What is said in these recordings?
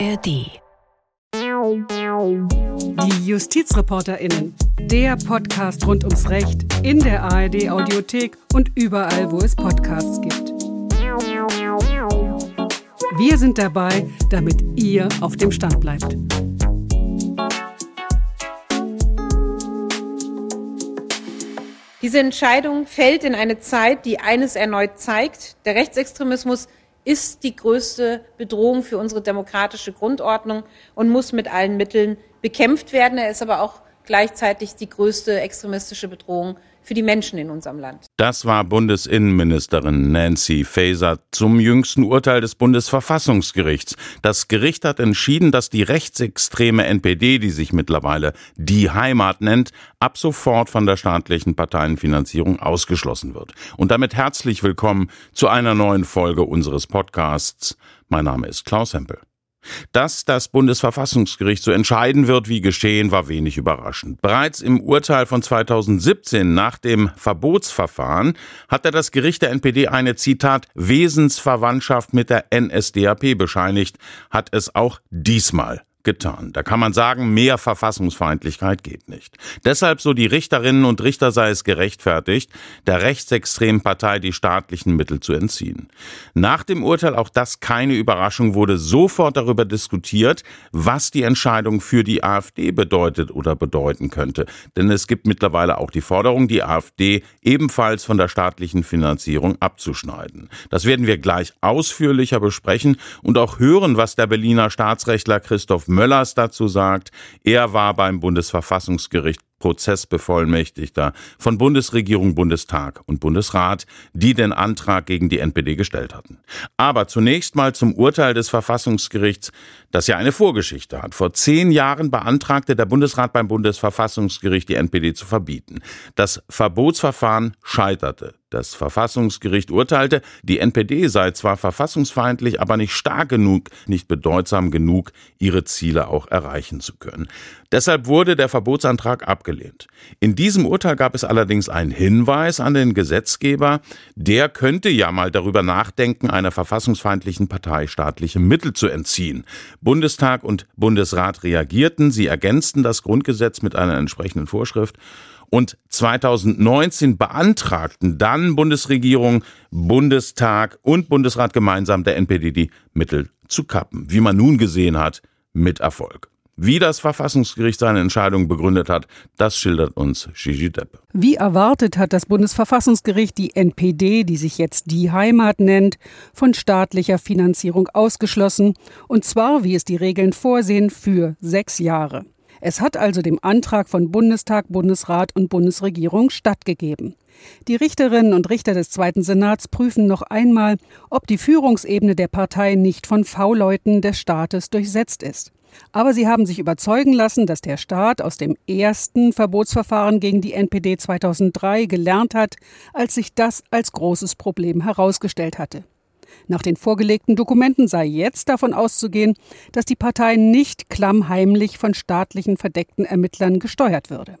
ARD. Die JustizreporterInnen. Der Podcast rund ums Recht in der ARD Audiothek und überall, wo es Podcasts gibt. Wir sind dabei, damit ihr auf dem Stand bleibt. Diese Entscheidung fällt in eine Zeit, die eines erneut zeigt. Der Rechtsextremismus ist die größte Bedrohung für unsere demokratische Grundordnung und muss mit allen Mitteln bekämpft werden. Er ist aber auch gleichzeitig die größte extremistische Bedrohung für die Menschen in unserem Land. Das war Bundesinnenministerin Nancy Faeser zum jüngsten Urteil des Bundesverfassungsgerichts. Das Gericht hat entschieden, dass die rechtsextreme NPD, die sich mittlerweile die Heimat nennt, ab sofort von der staatlichen Parteienfinanzierung ausgeschlossen wird. Und damit herzlich willkommen zu einer neuen Folge unseres Podcasts. Mein Name ist Klaus Hempel. Dass das Bundesverfassungsgericht so entscheiden wird, wie geschehen, war wenig überraschend. Bereits im Urteil von 2017 nach dem Verbotsverfahren hatte das Gericht der NPD eine Zitat Wesensverwandtschaft mit der NSDAP bescheinigt, hat es auch diesmal getan. Da kann man sagen, mehr Verfassungsfeindlichkeit geht nicht. Deshalb, so die Richterinnen und Richter, sei es gerechtfertigt, der rechtsextremen Partei die staatlichen Mittel zu entziehen. Nach dem Urteil, auch das keine Überraschung, wurde sofort darüber diskutiert, was die Entscheidung für die AfD bedeutet oder bedeuten könnte. Denn es gibt mittlerweile auch die Forderung, die AfD ebenfalls von der staatlichen Finanzierung abzuschneiden. Das werden wir gleich ausführlicher besprechen und auch hören, was der Berliner Staatsrechtler Christoph Möllers dazu sagt. Er war beim Bundesverfassungsgericht Prozessbevollmächtigter von Bundesregierung, Bundestag und Bundesrat, die den Antrag gegen die NPD gestellt hatten. Aber zunächst mal zum Urteil des Verfassungsgerichts, das ja eine Vorgeschichte hat. Vor zehn Jahren beantragte der Bundesrat beim Bundesverfassungsgericht, die NPD zu verbieten. Das Verbotsverfahren scheiterte. Das Verfassungsgericht urteilte, die NPD sei zwar verfassungsfeindlich, aber nicht stark genug, nicht bedeutsam genug, ihre Ziele auch erreichen zu können. Deshalb wurde der Verbotsantrag abgelehnt. In diesem Urteil gab es allerdings einen Hinweis an den Gesetzgeber, der könnte ja mal darüber nachdenken, einer verfassungsfeindlichen Partei staatliche Mittel zu entziehen. Bundestag und Bundesrat reagierten, sie ergänzten das Grundgesetz mit einer entsprechenden Vorschrift und 2019 beantragten dann Bundesregierung, Bundestag und Bundesrat gemeinsam der NPD die Mittel zu kappen. Wie man nun gesehen hat, mit Erfolg. Wie das Verfassungsgericht seine Entscheidung begründet hat, das schildert uns Gigi Deppe. Wie erwartet hat das Bundesverfassungsgericht die NPD, die sich jetzt die Heimat nennt, von staatlicher Finanzierung ausgeschlossen, und zwar, wie es die Regeln vorsehen, für sechs Jahre. Es hat also dem Antrag von Bundestag, Bundesrat und Bundesregierung stattgegeben. Die Richterinnen und Richter des Zweiten Senats prüfen noch einmal, ob die Führungsebene der Partei nicht von V-Leuten des Staates durchsetzt ist. Aber sie haben sich überzeugen lassen, dass der Staat aus dem ersten Verbotsverfahren gegen die NPD 2003 gelernt hat, als sich das als großes Problem herausgestellt hatte. Nach den vorgelegten Dokumenten sei jetzt davon auszugehen, dass die Partei nicht klammheimlich von staatlichen verdeckten Ermittlern gesteuert würde.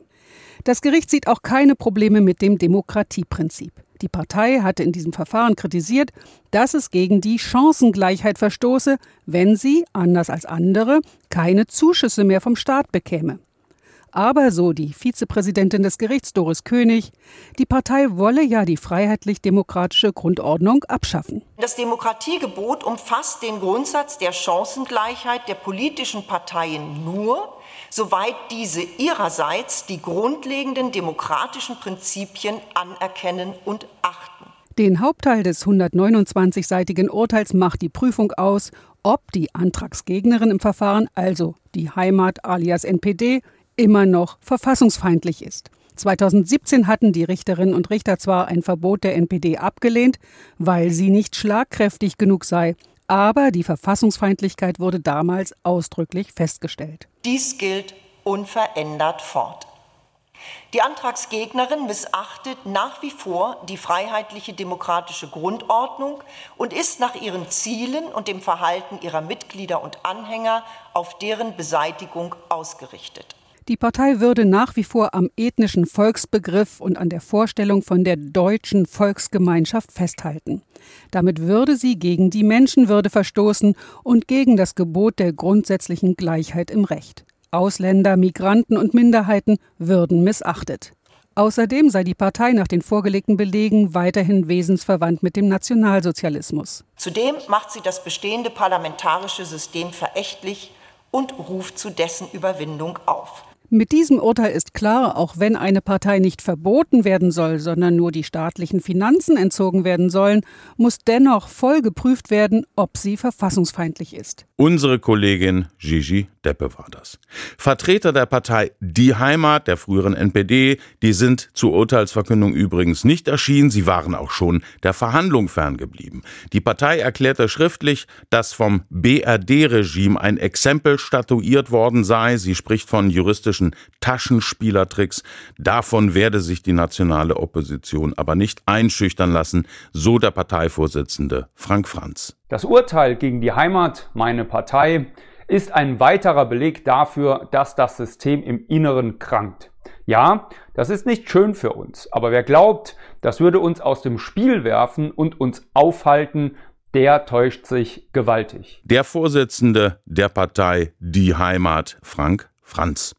Das Gericht sieht auch keine Probleme mit dem Demokratieprinzip. Die Partei hatte in diesem Verfahren kritisiert, dass es gegen die Chancengleichheit verstoße, wenn sie, anders als andere, keine Zuschüsse mehr vom Staat bekäme. Aber, so die Vizepräsidentin des Gerichts Doris König, die Partei wolle ja die freiheitlich-demokratische Grundordnung abschaffen. Das Demokratiegebot umfasst den Grundsatz der Chancengleichheit der politischen Parteien nur, soweit diese ihrerseits die grundlegenden demokratischen Prinzipien anerkennen und achten. Den Hauptteil des 129-seitigen Urteils macht die Prüfung aus, ob die Antragsgegnerin im Verfahren, also die Heimat alias NPD, immer noch verfassungsfeindlich ist. 2017 hatten die Richterinnen und Richter zwar ein Verbot der NPD abgelehnt, weil sie nicht schlagkräftig genug sei, aber die Verfassungsfeindlichkeit wurde damals ausdrücklich festgestellt. Dies gilt unverändert fort. Die Antragsgegnerin missachtet nach wie vor die freiheitliche demokratische Grundordnung und ist nach ihren Zielen und dem Verhalten ihrer Mitglieder und Anhänger auf deren Beseitigung ausgerichtet. Die Partei würde nach wie vor am ethnischen Volksbegriff und an der Vorstellung von der deutschen Volksgemeinschaft festhalten. Damit würde sie gegen die Menschenwürde verstoßen und gegen das Gebot der grundsätzlichen Gleichheit im Recht. Ausländer, Migranten und Minderheiten würden missachtet. Außerdem sei die Partei nach den vorgelegten Belegen weiterhin wesensverwandt mit dem Nationalsozialismus. Zudem macht sie das bestehende parlamentarische System verächtlich und ruft zu dessen Überwindung auf. Mit diesem Urteil ist klar, auch wenn eine Partei nicht verboten werden soll, sondern nur die staatlichen Finanzen entzogen werden sollen, muss dennoch voll geprüft werden, ob sie verfassungsfeindlich ist. Unsere Kollegin Gigi Deppe war das. Vertreter der Partei Die Heimat, der früheren NPD, die sind zur Urteilsverkündung übrigens nicht erschienen, sie waren auch schon der Verhandlung ferngeblieben. Die Partei erklärte schriftlich, dass vom BRD-Regime ein Exempel statuiert worden sei, sie spricht von juristischen Taschenspielertricks, davon werde sich die nationale Opposition aber nicht einschüchtern lassen, so der Parteivorsitzende Frank Franz. Das Urteil gegen die Heimat, meine Partei, ist ein weiterer Beleg dafür, dass das System im Inneren krankt. Ja, das ist nicht schön für uns, aber wer glaubt, das würde uns aus dem Spiel werfen und uns aufhalten, der täuscht sich gewaltig. Der Vorsitzende der Partei Die Heimat, Frank Franz.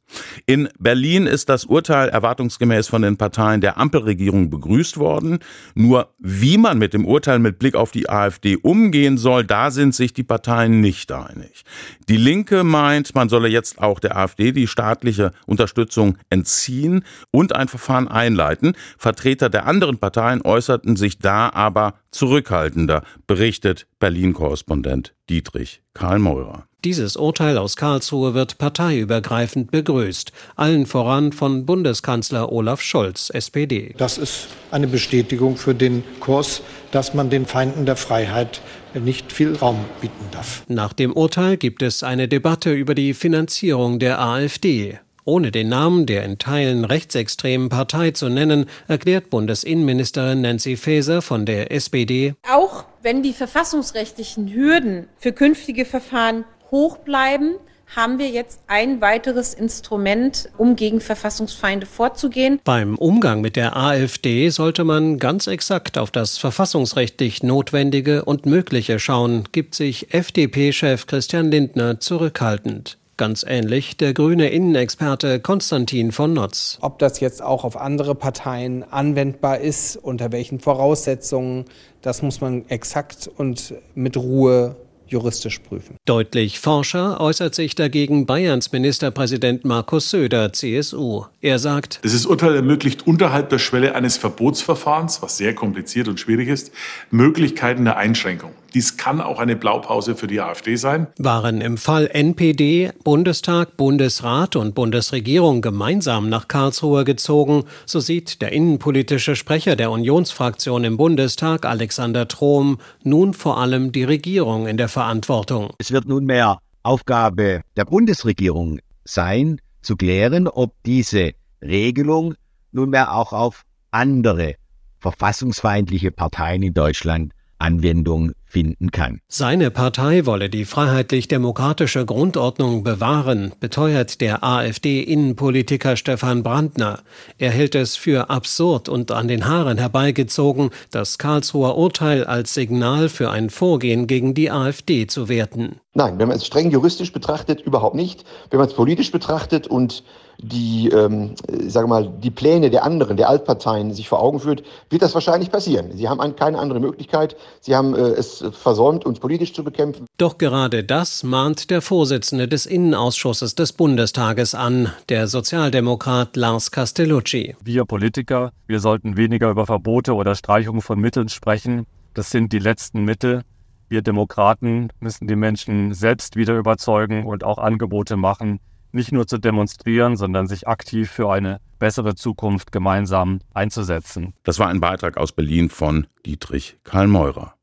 In Berlin ist das Urteil erwartungsgemäß von den Parteien der Ampelregierung begrüßt worden. Nur wie man mit dem Urteil mit Blick auf die AfD umgehen soll, da sind sich die Parteien nicht einig. Die Linke meint, man solle jetzt auch der AfD die staatliche Unterstützung entziehen und ein Verfahren einleiten. Vertreter der anderen Parteien äußerten sich da aber zurückhaltender, berichtet Berlin-Korrespondent Dietrich Karl Meurer. Dieses Urteil aus Karlsruhe wird parteiübergreifend begrüßt, allen voran von Bundeskanzler Olaf Scholz, SPD. Das ist eine Bestätigung für den Kurs, dass man den Feinden der Freiheit nicht viel Raum bieten darf. Nach dem Urteil gibt es eine Debatte über die Finanzierung der AfD. Ohne den Namen der in Teilen rechtsextremen Partei zu nennen, erklärt Bundesinnenministerin Nancy Faeser von der SPD. Auch wenn die verfassungsrechtlichen Hürden für künftige Verfahren hoch bleiben, haben wir jetzt ein weiteres Instrument, um gegen Verfassungsfeinde vorzugehen. Beim Umgang mit der AfD sollte man ganz exakt auf das verfassungsrechtlich Notwendige und Mögliche schauen, gibt sich FDP-Chef Christian Lindner zurückhaltend. Ganz ähnlich der grüne Innenexperte Konstantin von Notz. Ob das jetzt auch auf andere Parteien anwendbar ist, unter welchen Voraussetzungen, das muss man exakt und mit Ruhe juristisch prüfen. Deutlich forscher äußert sich dagegen Bayerns Ministerpräsident Markus Söder, CSU. Er sagt, Dieses Urteil ermöglicht unterhalb der Schwelle eines Verbotsverfahrens, was sehr kompliziert und schwierig ist, Möglichkeiten der Einschränkung. Dies kann auch eine Blaupause für die AfD sein. Waren im Fall NPD Bundestag, Bundesrat und Bundesregierung gemeinsam nach Karlsruhe gezogen, so sieht der innenpolitische Sprecher der Unionsfraktion im Bundestag, Alexander Trom, nun vor allem die Regierung in der Verantwortung. Es wird nunmehr Aufgabe der Bundesregierung sein, zu klären, ob diese Regelung nunmehr auch auf andere verfassungsfeindliche Parteien in Deutschland Anwendung finden kann. Seine Partei wolle die freiheitlich-demokratische Grundordnung bewahren, beteuert der AfD-Innenpolitiker Stefan Brandner. Er hält es für absurd und an den Haaren herbeigezogen, das Karlsruher Urteil als Signal für ein Vorgehen gegen die AfD zu werten. Nein, wenn man es streng juristisch betrachtet, überhaupt nicht. Wenn man es politisch betrachtet und die, ähm, sage mal, die Pläne der anderen, der Altparteien sich vor Augen führt, wird das wahrscheinlich passieren. Sie haben keine andere Möglichkeit. Sie haben äh, es versäumt, uns politisch zu bekämpfen. Doch gerade das mahnt der Vorsitzende des Innenausschusses des Bundestages an, der Sozialdemokrat Lars Castellucci. Wir Politiker, wir sollten weniger über Verbote oder Streichungen von Mitteln sprechen. Das sind die letzten Mittel. Wir Demokraten müssen die Menschen selbst wieder überzeugen und auch Angebote machen, nicht nur zu demonstrieren, sondern sich aktiv für eine bessere Zukunft gemeinsam einzusetzen. Das war ein Beitrag aus Berlin von Dietrich Karl Meurer.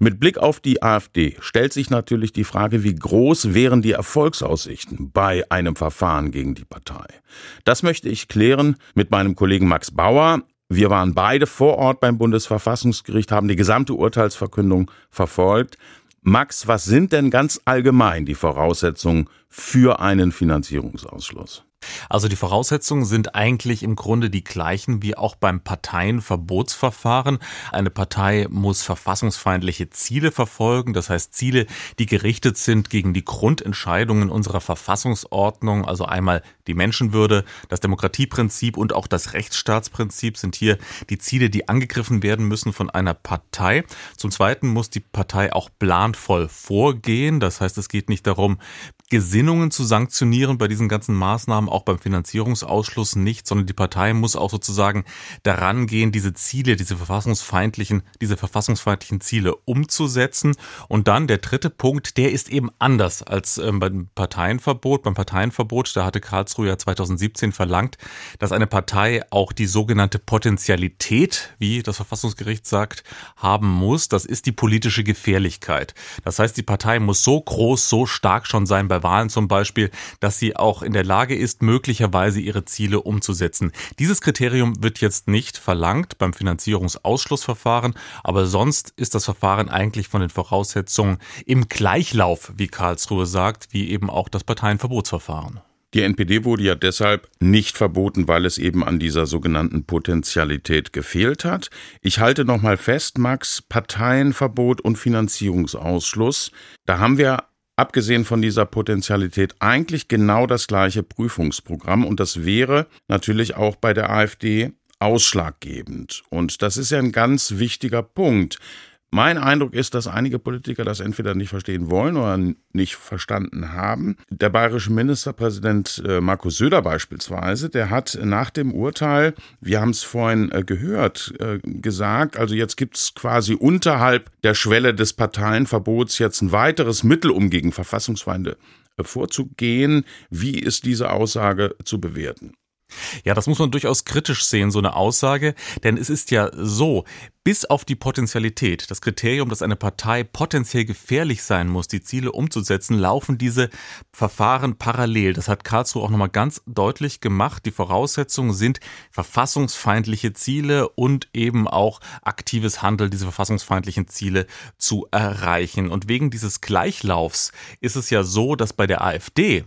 Mit Blick auf die AfD stellt sich natürlich die Frage, wie groß wären die Erfolgsaussichten bei einem Verfahren gegen die Partei. Das möchte ich klären mit meinem Kollegen Max Bauer. Wir waren beide vor Ort beim Bundesverfassungsgericht, haben die gesamte Urteilsverkündung verfolgt. Max, was sind denn ganz allgemein die Voraussetzungen für einen Finanzierungsausschluss? Also die Voraussetzungen sind eigentlich im Grunde die gleichen wie auch beim Parteienverbotsverfahren. Eine Partei muss verfassungsfeindliche Ziele verfolgen, das heißt Ziele, die gerichtet sind gegen die Grundentscheidungen unserer Verfassungsordnung, also einmal die Menschenwürde, das Demokratieprinzip und auch das Rechtsstaatsprinzip sind hier die Ziele, die angegriffen werden müssen von einer Partei. Zum Zweiten muss die Partei auch planvoll vorgehen, das heißt es geht nicht darum, Gesinnungen zu sanktionieren bei diesen ganzen Maßnahmen, auch beim Finanzierungsausschluss nicht, sondern die Partei muss auch sozusagen daran gehen, diese Ziele, diese verfassungsfeindlichen, diese verfassungsfeindlichen Ziele umzusetzen. Und dann der dritte Punkt, der ist eben anders als ähm, beim Parteienverbot. Beim Parteienverbot, da hatte Karlsruhe ja 2017 verlangt, dass eine Partei auch die sogenannte Potentialität, wie das Verfassungsgericht sagt, haben muss. Das ist die politische Gefährlichkeit. Das heißt, die Partei muss so groß, so stark schon sein bei bei Wahlen zum Beispiel, dass sie auch in der Lage ist, möglicherweise ihre Ziele umzusetzen. Dieses Kriterium wird jetzt nicht verlangt beim Finanzierungsausschlussverfahren, aber sonst ist das Verfahren eigentlich von den Voraussetzungen im Gleichlauf, wie Karlsruhe sagt, wie eben auch das Parteienverbotsverfahren. Die NPD wurde ja deshalb nicht verboten, weil es eben an dieser sogenannten Potentialität gefehlt hat. Ich halte nochmal fest, Max, Parteienverbot und Finanzierungsausschluss. Da haben wir abgesehen von dieser Potentialität eigentlich genau das gleiche Prüfungsprogramm und das wäre natürlich auch bei der AfD ausschlaggebend. Und das ist ja ein ganz wichtiger Punkt. Mein Eindruck ist, dass einige Politiker das entweder nicht verstehen wollen oder nicht verstanden haben. Der bayerische Ministerpräsident äh, Markus Söder beispielsweise, der hat nach dem Urteil, wir haben es vorhin äh, gehört, äh, gesagt, also jetzt gibt es quasi unterhalb der Schwelle des Parteienverbots jetzt ein weiteres Mittel, um gegen Verfassungsfeinde vorzugehen. Wie ist diese Aussage zu bewerten? Ja, das muss man durchaus kritisch sehen, so eine Aussage, denn es ist ja so, bis auf die Potentialität, das Kriterium, dass eine Partei potenziell gefährlich sein muss, die Ziele umzusetzen, laufen diese Verfahren parallel. Das hat Karlsruhe auch nochmal ganz deutlich gemacht. Die Voraussetzungen sind verfassungsfeindliche Ziele und eben auch aktives Handeln, diese verfassungsfeindlichen Ziele zu erreichen. Und wegen dieses Gleichlaufs ist es ja so, dass bei der AfD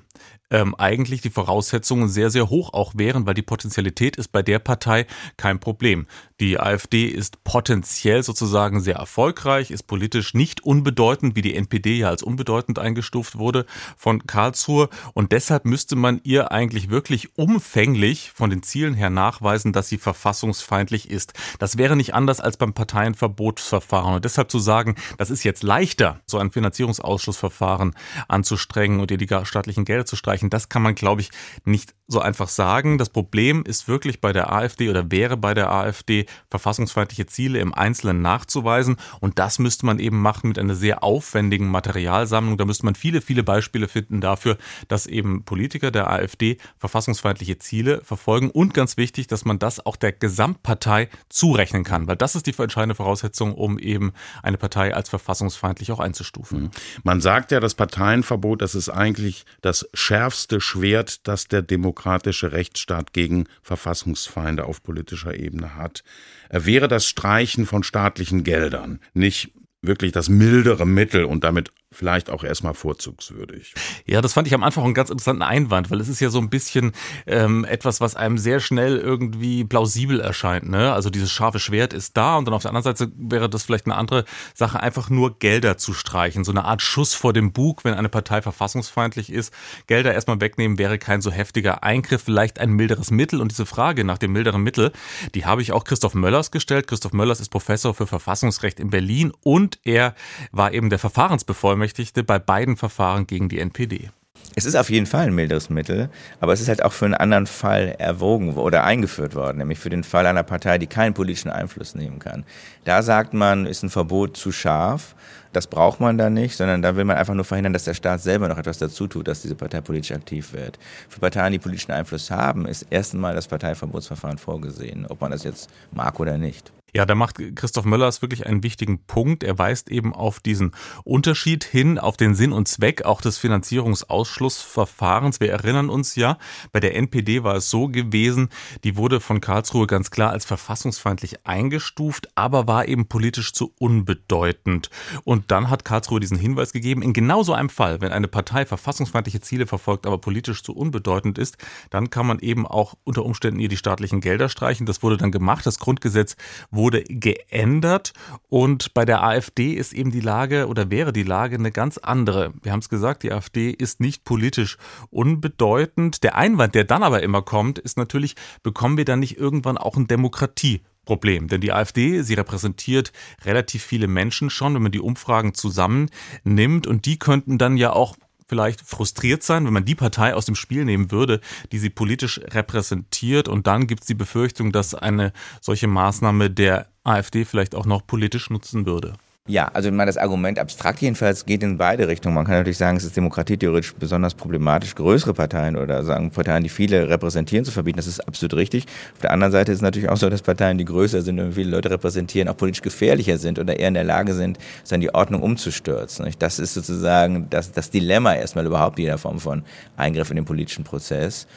ähm, eigentlich die Voraussetzungen sehr, sehr hoch auch wären, weil die Potentialität ist bei der Partei kein Problem. Die AfD ist potenziell sozusagen sehr erfolgreich, ist politisch nicht unbedeutend, wie die NPD ja als unbedeutend eingestuft wurde von Karlsruhe. Und deshalb müsste man ihr eigentlich wirklich umfänglich von den Zielen her nachweisen, dass sie verfassungsfeindlich ist. Das wäre nicht anders als beim Parteienverbotsverfahren. Und deshalb zu sagen, das ist jetzt leichter, so ein Finanzierungsausschussverfahren anzustrengen und ihr die staatlichen Gelder zu streichen, das kann man, glaube ich, nicht so einfach sagen. Das Problem ist wirklich bei der AfD oder wäre bei der AfD verfassungsfeindliche Ziele im Einzelnen nachzuweisen. Und das müsste man eben machen mit einer sehr aufwendigen Materialsammlung. Da müsste man viele, viele Beispiele finden dafür, dass eben Politiker der AfD verfassungsfeindliche Ziele verfolgen. Und ganz wichtig, dass man das auch der Gesamtpartei zurechnen kann, weil das ist die entscheidende Voraussetzung, um eben eine Partei als verfassungsfeindlich auch einzustufen. Mhm. Man sagt ja, das Parteienverbot, das ist eigentlich das schärfste Schwert, das der demokratische Rechtsstaat gegen Verfassungsfeinde auf politischer Ebene hat. Äh, wäre das Streichen von staatlichen Geldern nicht wirklich das mildere Mittel und damit vielleicht auch erstmal vorzugswürdig. Ja, das fand ich am Anfang einen ganz interessanten Einwand, weil es ist ja so ein bisschen ähm, etwas, was einem sehr schnell irgendwie plausibel erscheint. Ne? Also dieses scharfe Schwert ist da und dann auf der anderen Seite wäre das vielleicht eine andere Sache, einfach nur Gelder zu streichen. So eine Art Schuss vor dem Bug, wenn eine Partei verfassungsfeindlich ist. Gelder erstmal wegnehmen wäre kein so heftiger Eingriff, vielleicht ein milderes Mittel. Und diese Frage nach dem milderen Mittel, die habe ich auch Christoph Möllers gestellt. Christoph Möllers ist Professor für Verfassungsrecht in Berlin und er war eben der Verfahrensbevollmächtigte Bevollmächtigte bei beiden Verfahren gegen die NPD. Es ist auf jeden Fall ein milderes Mittel, aber es ist halt auch für einen anderen Fall erwogen oder eingeführt worden, nämlich für den Fall einer Partei, die keinen politischen Einfluss nehmen kann. Da sagt man, ist ein Verbot zu scharf, das braucht man da nicht, sondern da will man einfach nur verhindern, dass der Staat selber noch etwas dazu tut, dass diese Partei politisch aktiv wird. Für Parteien, die politischen Einfluss haben, ist erst einmal das Parteiverbotsverfahren vorgesehen, ob man das jetzt mag oder nicht. Ja, da macht Christoph Möllers wirklich einen wichtigen Punkt. Er weist eben auf diesen Unterschied hin, auf den Sinn und Zweck auch des Finanzierungsausschlussverfahrens. Wir erinnern uns ja, bei der NPD war es so gewesen, die wurde von Karlsruhe ganz klar als verfassungsfeindlich eingestuft, aber war eben politisch zu unbedeutend. Und dann hat Karlsruhe diesen Hinweis gegeben, in genau so einem Fall, wenn eine Partei verfassungsfeindliche Ziele verfolgt, aber politisch zu unbedeutend ist, dann kann man eben auch unter Umständen ihr die staatlichen Gelder streichen. Das wurde dann gemacht. Das Grundgesetz wurde wurde geändert und bei der AfD ist eben die Lage oder wäre die Lage eine ganz andere. Wir haben es gesagt, die AfD ist nicht politisch unbedeutend. Der Einwand, der dann aber immer kommt, ist natürlich, bekommen wir dann nicht irgendwann auch ein Demokratie Problem. Denn die AfD, sie repräsentiert relativ viele Menschen schon, wenn man die Umfragen zusammennimmt. Und die könnten dann ja auch vielleicht frustriert sein, wenn man die Partei aus dem Spiel nehmen würde, die sie politisch repräsentiert. Und dann gibt es die Befürchtung, dass eine solche Maßnahme der AfD vielleicht auch noch politisch nutzen würde. Ja, also mal das Argument abstrakt jedenfalls geht in beide Richtungen. Man kann natürlich sagen, es ist demokratietheoretisch besonders problematisch, größere Parteien oder sagen Parteien, die viele repräsentieren, zu verbieten. Das ist absolut richtig. Auf der anderen Seite ist es natürlich auch so, dass Parteien, die größer sind und viele Leute repräsentieren, auch politisch gefährlicher sind oder eher in der Lage sind, dann die Ordnung umzustürzen. Das ist sozusagen das, das Dilemma erstmal überhaupt jeder Form von Eingriff in den politischen Prozess.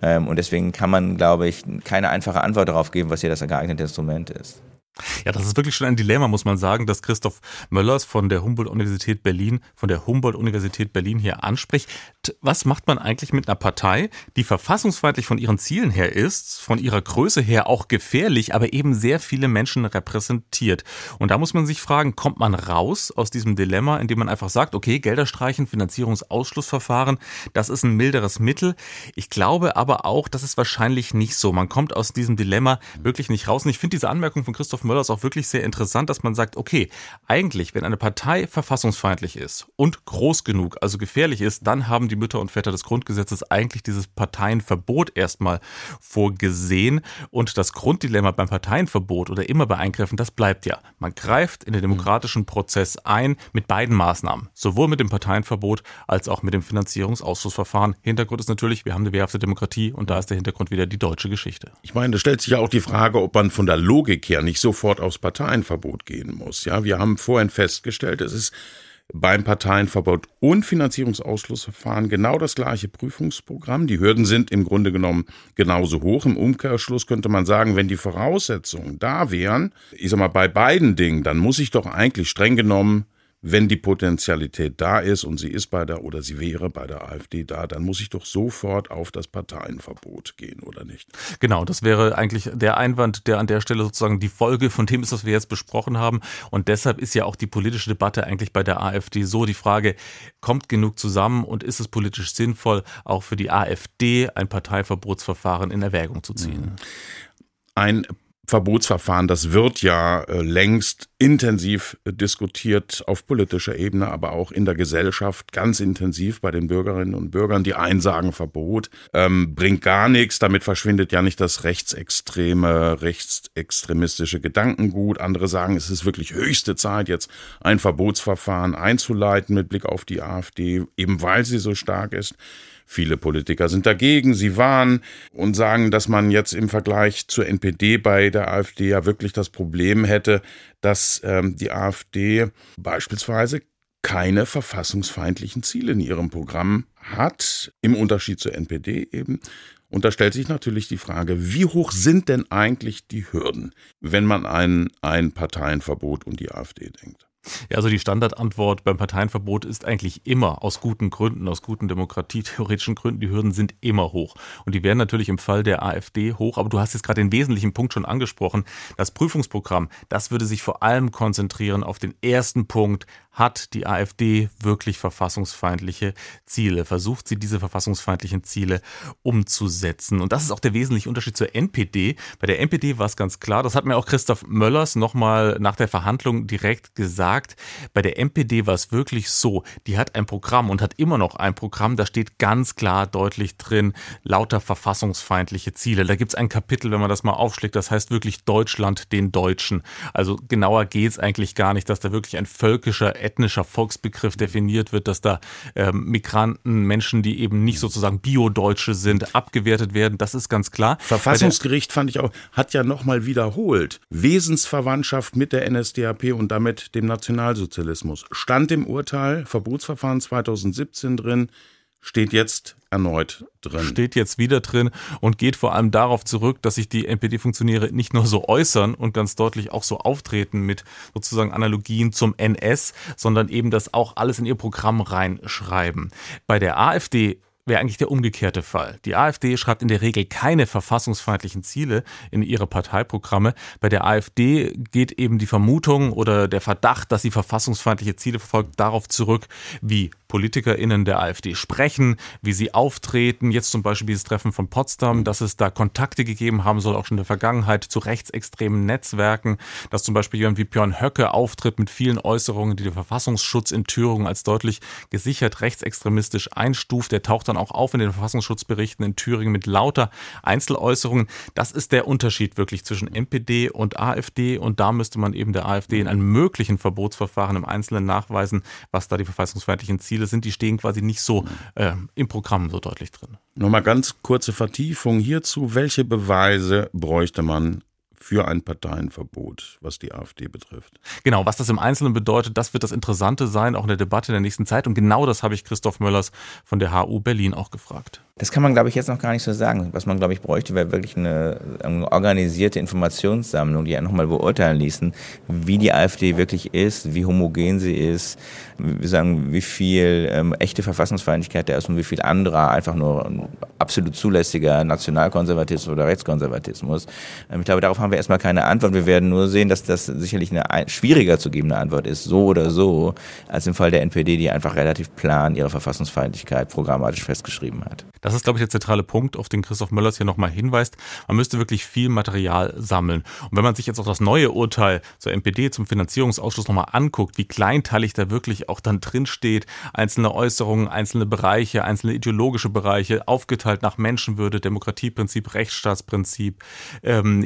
Ähm, und deswegen kann man, glaube ich, keine einfache Antwort darauf geben, was hier das geeignete Instrument ist. Ja, das ist wirklich schon ein Dilemma, muss man sagen, dass Christoph Möllers von der Humboldt-Universität Berlin, von der Humboldt-Universität Berlin hier anspricht. Was macht man eigentlich mit einer Partei, die verfassungsfeindlich von ihren Zielen her ist, von ihrer Größe her auch gefährlich, aber eben sehr viele Menschen repräsentiert? Und da muss man sich fragen, kommt man raus aus diesem Dilemma, indem man einfach sagt, okay, Gelder streichen, Finanzierungsausschlussverfahren, das ist ein milderes Mittel. Ich glaube aber auch, das ist wahrscheinlich nicht so. Man kommt aus diesem Dilemma wirklich nicht raus. Und ich finde diese Anmerkung von Christoph Möllers auch wirklich sehr interessant, dass man sagt, okay, eigentlich, wenn eine Partei verfassungsfeindlich ist und groß genug, also gefährlich ist, dann haben die Mütter und Väter des Grundgesetzes eigentlich dieses Parteienverbot erstmal vorgesehen. Und das Grunddilemma beim Parteienverbot oder immer bei Eingriffen, das bleibt ja. Man greift in den demokratischen Prozess ein mit beiden Maßnahmen, sowohl mit dem Parteienverbot als auch mit dem Finanzierungsausschussverfahren. Hintergrund ist natürlich, wir haben eine wehrhafte Demokratie und da ist der Hintergrund wieder die deutsche Geschichte. Ich meine, da stellt sich ja auch die Frage, ob man von der Logik her nicht so sofort aufs Parteienverbot gehen muss. Ja, wir haben vorhin festgestellt, es ist beim Parteienverbot und Finanzierungsausschlussverfahren genau das gleiche Prüfungsprogramm. Die Hürden sind im Grunde genommen genauso hoch. Im Umkehrschluss könnte man sagen, wenn die Voraussetzungen da wären, ich sag mal, bei beiden Dingen, dann muss ich doch eigentlich streng genommen wenn die Potenzialität da ist und sie ist bei der oder sie wäre bei der AfD da, dann muss ich doch sofort auf das Parteienverbot gehen, oder nicht? Genau, das wäre eigentlich der Einwand, der an der Stelle sozusagen die Folge von dem ist, was wir jetzt besprochen haben. Und deshalb ist ja auch die politische Debatte eigentlich bei der AfD so die Frage, kommt genug zusammen und ist es politisch sinnvoll, auch für die AfD ein Parteiverbotsverfahren in Erwägung zu ziehen? Ein Verbotsverfahren, das wird ja äh, längst intensiv äh, diskutiert auf politischer Ebene, aber auch in der Gesellschaft ganz intensiv bei den Bürgerinnen und Bürgern. Die einen sagen Verbot ähm, bringt gar nichts, damit verschwindet ja nicht das rechtsextreme, rechtsextremistische Gedankengut. Andere sagen, es ist wirklich höchste Zeit, jetzt ein Verbotsverfahren einzuleiten mit Blick auf die AfD, eben weil sie so stark ist. Viele Politiker sind dagegen, sie warnen und sagen, dass man jetzt im Vergleich zur NPD bei der AfD ja wirklich das Problem hätte, dass ähm, die AfD beispielsweise keine verfassungsfeindlichen Ziele in ihrem Programm hat, im Unterschied zur NPD eben. Und da stellt sich natürlich die Frage, wie hoch sind denn eigentlich die Hürden, wenn man ein, ein Parteienverbot und die AfD denkt? Ja, also die Standardantwort beim Parteienverbot ist eigentlich immer aus guten Gründen, aus guten demokratietheoretischen Gründen, die Hürden sind immer hoch. Und die werden natürlich im Fall der AfD hoch, aber du hast jetzt gerade den wesentlichen Punkt schon angesprochen. Das Prüfungsprogramm, das würde sich vor allem konzentrieren auf den ersten Punkt, hat die AfD wirklich verfassungsfeindliche Ziele? Versucht sie diese verfassungsfeindlichen Ziele umzusetzen? Und das ist auch der wesentliche Unterschied zur NPD. Bei der NPD war es ganz klar, das hat mir auch Christoph Möllers nochmal nach der Verhandlung direkt gesagt, gesagt, bei der MPD war es wirklich so, die hat ein Programm und hat immer noch ein Programm, da steht ganz klar deutlich drin, lauter verfassungsfeindliche Ziele. Da gibt es ein Kapitel, wenn man das mal aufschlägt, das heißt wirklich Deutschland den Deutschen. Also genauer geht es eigentlich gar nicht, dass da wirklich ein völkischer, ethnischer Volksbegriff definiert wird, dass da ähm, Migranten, Menschen, die eben nicht sozusagen Bio-Deutsche sind, abgewertet werden. Das ist ganz klar. Verfassungsgericht fand ich auch, hat ja nochmal wiederholt. Wesensverwandtschaft mit der NSDAP und damit dem Nationalsozialismus. Stand im Urteil, Verbotsverfahren 2017 drin, steht jetzt erneut drin. Steht jetzt wieder drin und geht vor allem darauf zurück, dass sich die NPD-Funktionäre nicht nur so äußern und ganz deutlich auch so auftreten mit sozusagen Analogien zum NS, sondern eben das auch alles in ihr Programm reinschreiben. Bei der AfD wäre eigentlich der umgekehrte Fall. Die AfD schreibt in der Regel keine verfassungsfeindlichen Ziele in ihre Parteiprogramme. Bei der AfD geht eben die Vermutung oder der Verdacht, dass sie verfassungsfeindliche Ziele verfolgt, darauf zurück, wie PolitikerInnen der AfD sprechen, wie sie auftreten. Jetzt zum Beispiel dieses Treffen von Potsdam, dass es da Kontakte gegeben haben soll, auch schon in der Vergangenheit, zu rechtsextremen Netzwerken, dass zum Beispiel jemand wie Björn Höcke auftritt mit vielen Äußerungen, die den Verfassungsschutz in Thüringen als deutlich gesichert rechtsextremistisch einstuft. Der taucht dann auch auf in den Verfassungsschutzberichten in Thüringen mit lauter Einzeläußerungen. Das ist der Unterschied wirklich zwischen NPD und AfD und da müsste man eben der AfD in einem möglichen Verbotsverfahren im Einzelnen nachweisen, was da die verfassungsfeindlichen Ziele Ziele sind, die stehen quasi nicht so äh, im Programm so deutlich drin. Nochmal ganz kurze Vertiefung hierzu. Welche Beweise bräuchte man für ein Parteienverbot, was die AfD betrifft. Genau, was das im Einzelnen bedeutet, das wird das Interessante sein, auch in der Debatte in der nächsten Zeit. Und genau das habe ich Christoph Möllers von der HU Berlin auch gefragt. Das kann man, glaube ich, jetzt noch gar nicht so sagen. Was man, glaube ich, bräuchte, wäre wirklich eine, eine organisierte Informationssammlung, die ja nochmal beurteilen ließen, wie die AfD wirklich ist, wie homogen sie ist, wir sagen, wie viel ähm, echte Verfassungsfeindlichkeit da ist und wie viel anderer einfach nur absolut zulässiger Nationalkonservatismus oder Rechtskonservatismus. Ähm, ich glaube, darauf haben wir erstmal keine Antwort. Wir werden nur sehen, dass das sicherlich eine schwieriger zu gebende Antwort ist, so oder so, als im Fall der NPD, die einfach relativ plan ihre Verfassungsfeindlichkeit programmatisch festgeschrieben hat. Das ist, glaube ich, der zentrale Punkt, auf den Christoph Möllers hier nochmal hinweist. Man müsste wirklich viel Material sammeln. Und wenn man sich jetzt auch das neue Urteil zur NPD, zum Finanzierungsausschuss nochmal anguckt, wie kleinteilig da wirklich auch dann drinsteht, einzelne Äußerungen, einzelne Bereiche, einzelne ideologische Bereiche, aufgeteilt nach Menschenwürde, Demokratieprinzip, Rechtsstaatsprinzip, ähm,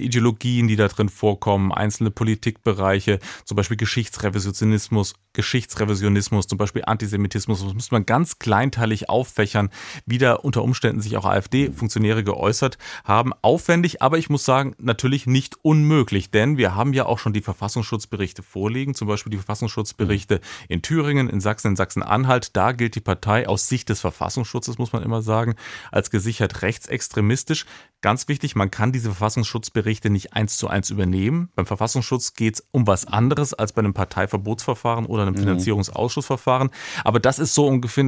Ideologien, die da drin vorkommen, einzelne Politikbereiche, zum Beispiel Geschichtsrevisionismus, Geschichtsrevisionismus, zum Beispiel Antisemitismus, das müsste man ganz kleinteilig auffächern, wieder unter Umständen sich auch AfD-Funktionäre geäußert haben. Aufwendig, aber ich muss sagen, natürlich nicht unmöglich, denn wir haben ja auch schon die Verfassungsschutzberichte vorliegen, zum Beispiel die Verfassungsschutzberichte in Thüringen, in Sachsen, in Sachsen-Anhalt. Da gilt die Partei aus Sicht des Verfassungsschutzes, muss man immer sagen, als gesichert rechtsextremistisch. Ganz wichtig, man kann diese Verfassungsschutzberichte nicht eins zu eins übernehmen. Beim Verfassungsschutz geht es um was anderes als bei einem Parteiverbotsverfahren oder einem mhm. Finanzierungsausschussverfahren. Aber das ist so ungefähr,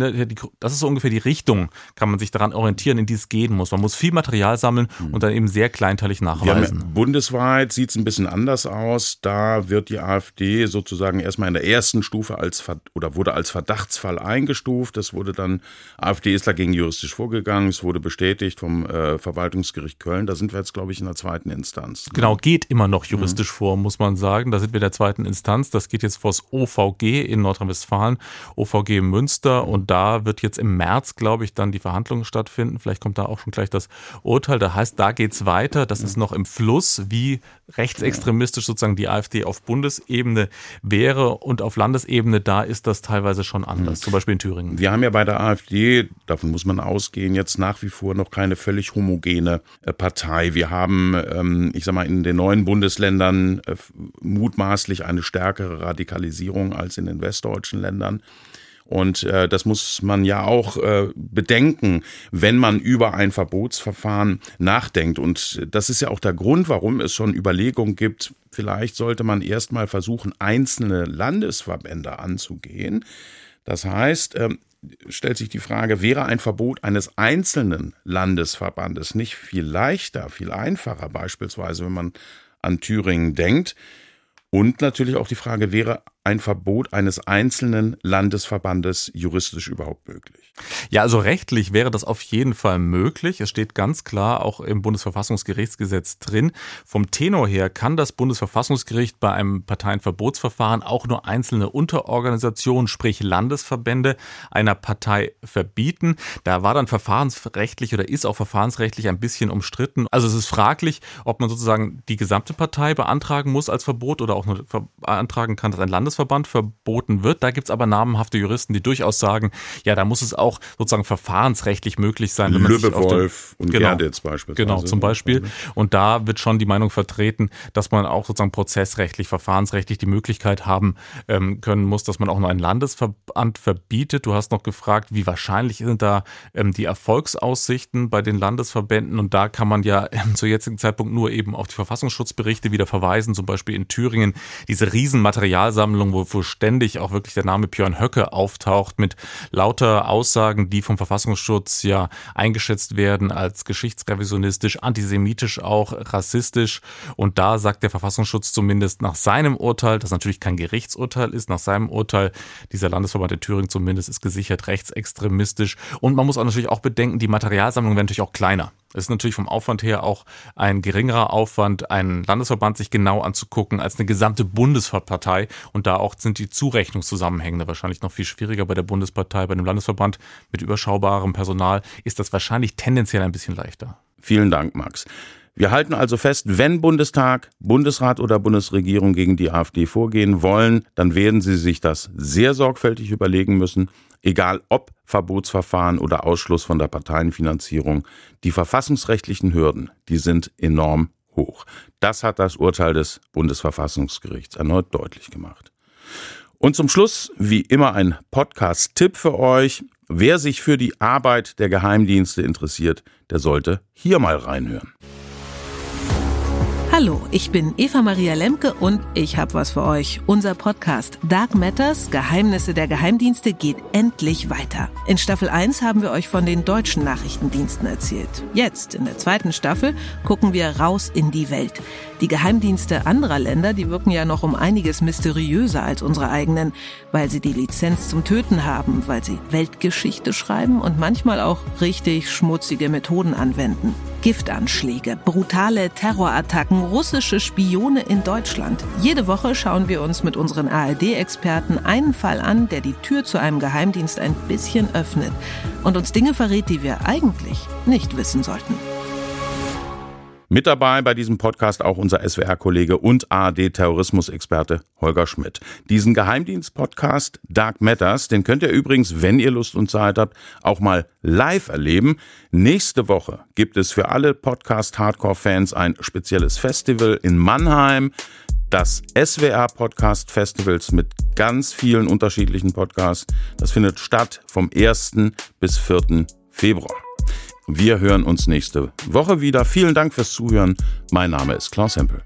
das ist so ungefähr die Richtung, kann man sich daran orientieren, in die es gehen muss. Man muss viel Material sammeln mhm. und dann eben sehr kleinteilig nachweisen. Ja, bundesweit sieht es ein bisschen anders aus. Da wird die AfD sozusagen erstmal in der ersten Stufe als oder wurde als Verdachtsfall eingestuft. Das wurde dann, AfD ist dagegen juristisch vorgegangen. Es wurde bestätigt vom äh, Verwaltungsgericht Landgericht Köln. Da sind wir jetzt, glaube ich, in der zweiten Instanz. Ne? Genau, geht immer noch juristisch mhm. vor, muss man sagen. Da sind wir in der zweiten Instanz. Das geht jetzt vor das OVG in Nordrhein-Westfalen, OVG Münster. Und da wird jetzt im März, glaube ich, dann die Verhandlungen stattfinden. Vielleicht kommt da auch schon gleich das Urteil. Da heißt, da geht es weiter. Das ist noch im Fluss, wie rechtsextremistisch sozusagen die AfD auf Bundesebene wäre. Und auf Landesebene, da ist das teilweise schon anders. Mhm. Zum Beispiel in Thüringen. Wir haben ja bei der AfD, davon muss man ausgehen, jetzt nach wie vor noch keine völlig homogene Partei. Wir haben, ähm, ich sag mal, in den neuen Bundesländern äh, mutmaßlich eine stärkere Radikalisierung als in den westdeutschen Ländern. Und äh, das muss man ja auch äh, bedenken, wenn man über ein Verbotsverfahren nachdenkt. Und das ist ja auch der Grund, warum es schon Überlegungen gibt, vielleicht sollte man erstmal versuchen, einzelne Landesverbände anzugehen. Das heißt, äh, stellt sich die Frage, wäre ein Verbot eines einzelnen Landesverbandes nicht viel leichter, viel einfacher, beispielsweise wenn man an Thüringen denkt? Und natürlich auch die Frage, wäre ein Verbot eines einzelnen Landesverbandes juristisch überhaupt möglich? Ja, also rechtlich wäre das auf jeden Fall möglich. Es steht ganz klar auch im Bundesverfassungsgerichtsgesetz drin. Vom Tenor her kann das Bundesverfassungsgericht bei einem Parteienverbotsverfahren auch nur einzelne Unterorganisationen, sprich Landesverbände einer Partei verbieten. Da war dann verfahrensrechtlich oder ist auch verfahrensrechtlich ein bisschen umstritten. Also es ist fraglich, ob man sozusagen die gesamte Partei beantragen muss als Verbot oder auch nur beantragen kann, dass ein Landesverband verboten wird. Da gibt es aber namenhafte Juristen, die durchaus sagen, ja, da muss es auch sozusagen verfahrensrechtlich möglich sein. Wenn man Lübbe, Wolf und genau, Gerditz beispielsweise. Genau, zum Beispiel. Und da wird schon die Meinung vertreten, dass man auch sozusagen prozessrechtlich, verfahrensrechtlich die Möglichkeit haben ähm, können muss, dass man auch nur ein Landesverband verbietet. Du hast noch gefragt, wie wahrscheinlich sind da ähm, die Erfolgsaussichten bei den Landesverbänden? Und da kann man ja ähm, zu jetzigen Zeitpunkt nur eben auf die Verfassungsschutzberichte wieder verweisen, zum Beispiel in Thüringen diese Riesenmaterialsammlung, wo, wo ständig auch wirklich der Name Björn Höcke auftaucht mit lauter Aussagen, die vom Verfassungsschutz ja eingeschätzt werden als geschichtsrevisionistisch, antisemitisch auch, rassistisch. Und da sagt der Verfassungsschutz zumindest nach seinem Urteil, das natürlich kein Gerichtsurteil ist, nach seinem Urteil, dieser Landesverband in Thüringen zumindest ist gesichert rechtsextremistisch. Und man muss auch natürlich auch bedenken, die Materialsammlungen werden natürlich auch kleiner. Es ist natürlich vom Aufwand her auch ein geringerer Aufwand, einen Landesverband sich genau anzugucken als eine gesamte Bundespartei. Und da auch sind die Zurechnungszusammenhänge wahrscheinlich noch viel schwieriger bei der Bundespartei. Bei dem Landesverband mit überschaubarem Personal ist das wahrscheinlich tendenziell ein bisschen leichter. Vielen Dank, Max. Wir halten also fest, wenn Bundestag, Bundesrat oder Bundesregierung gegen die AfD vorgehen wollen, dann werden sie sich das sehr sorgfältig überlegen müssen egal ob Verbotsverfahren oder Ausschluss von der Parteienfinanzierung, die verfassungsrechtlichen Hürden, die sind enorm hoch. Das hat das Urteil des Bundesverfassungsgerichts erneut deutlich gemacht. Und zum Schluss, wie immer, ein Podcast-Tipp für euch. Wer sich für die Arbeit der Geheimdienste interessiert, der sollte hier mal reinhören. Hallo, ich bin Eva Maria Lemke und ich habe was für euch. Unser Podcast Dark Matters Geheimnisse der Geheimdienste geht endlich weiter. In Staffel 1 haben wir euch von den deutschen Nachrichtendiensten erzählt. Jetzt, in der zweiten Staffel, gucken wir raus in die Welt. Die Geheimdienste anderer Länder, die wirken ja noch um einiges mysteriöser als unsere eigenen, weil sie die Lizenz zum Töten haben, weil sie Weltgeschichte schreiben und manchmal auch richtig schmutzige Methoden anwenden. Giftanschläge, brutale Terrorattacken, russische Spione in Deutschland. Jede Woche schauen wir uns mit unseren ARD-Experten einen Fall an, der die Tür zu einem Geheimdienst ein bisschen öffnet und uns Dinge verrät, die wir eigentlich nicht wissen sollten. Mit dabei bei diesem Podcast auch unser SWR-Kollege und ARD-Terrorismusexperte Holger Schmidt. Diesen Geheimdienst-Podcast Dark Matters, den könnt ihr übrigens, wenn ihr Lust und Zeit habt, auch mal live erleben. Nächste Woche gibt es für alle Podcast-Hardcore-Fans ein spezielles Festival in Mannheim das SWR Podcast Festivals mit ganz vielen unterschiedlichen Podcasts. Das findet statt vom 1. bis 4. Februar. Wir hören uns nächste Woche wieder. Vielen Dank fürs Zuhören. Mein Name ist Klaus Hempel.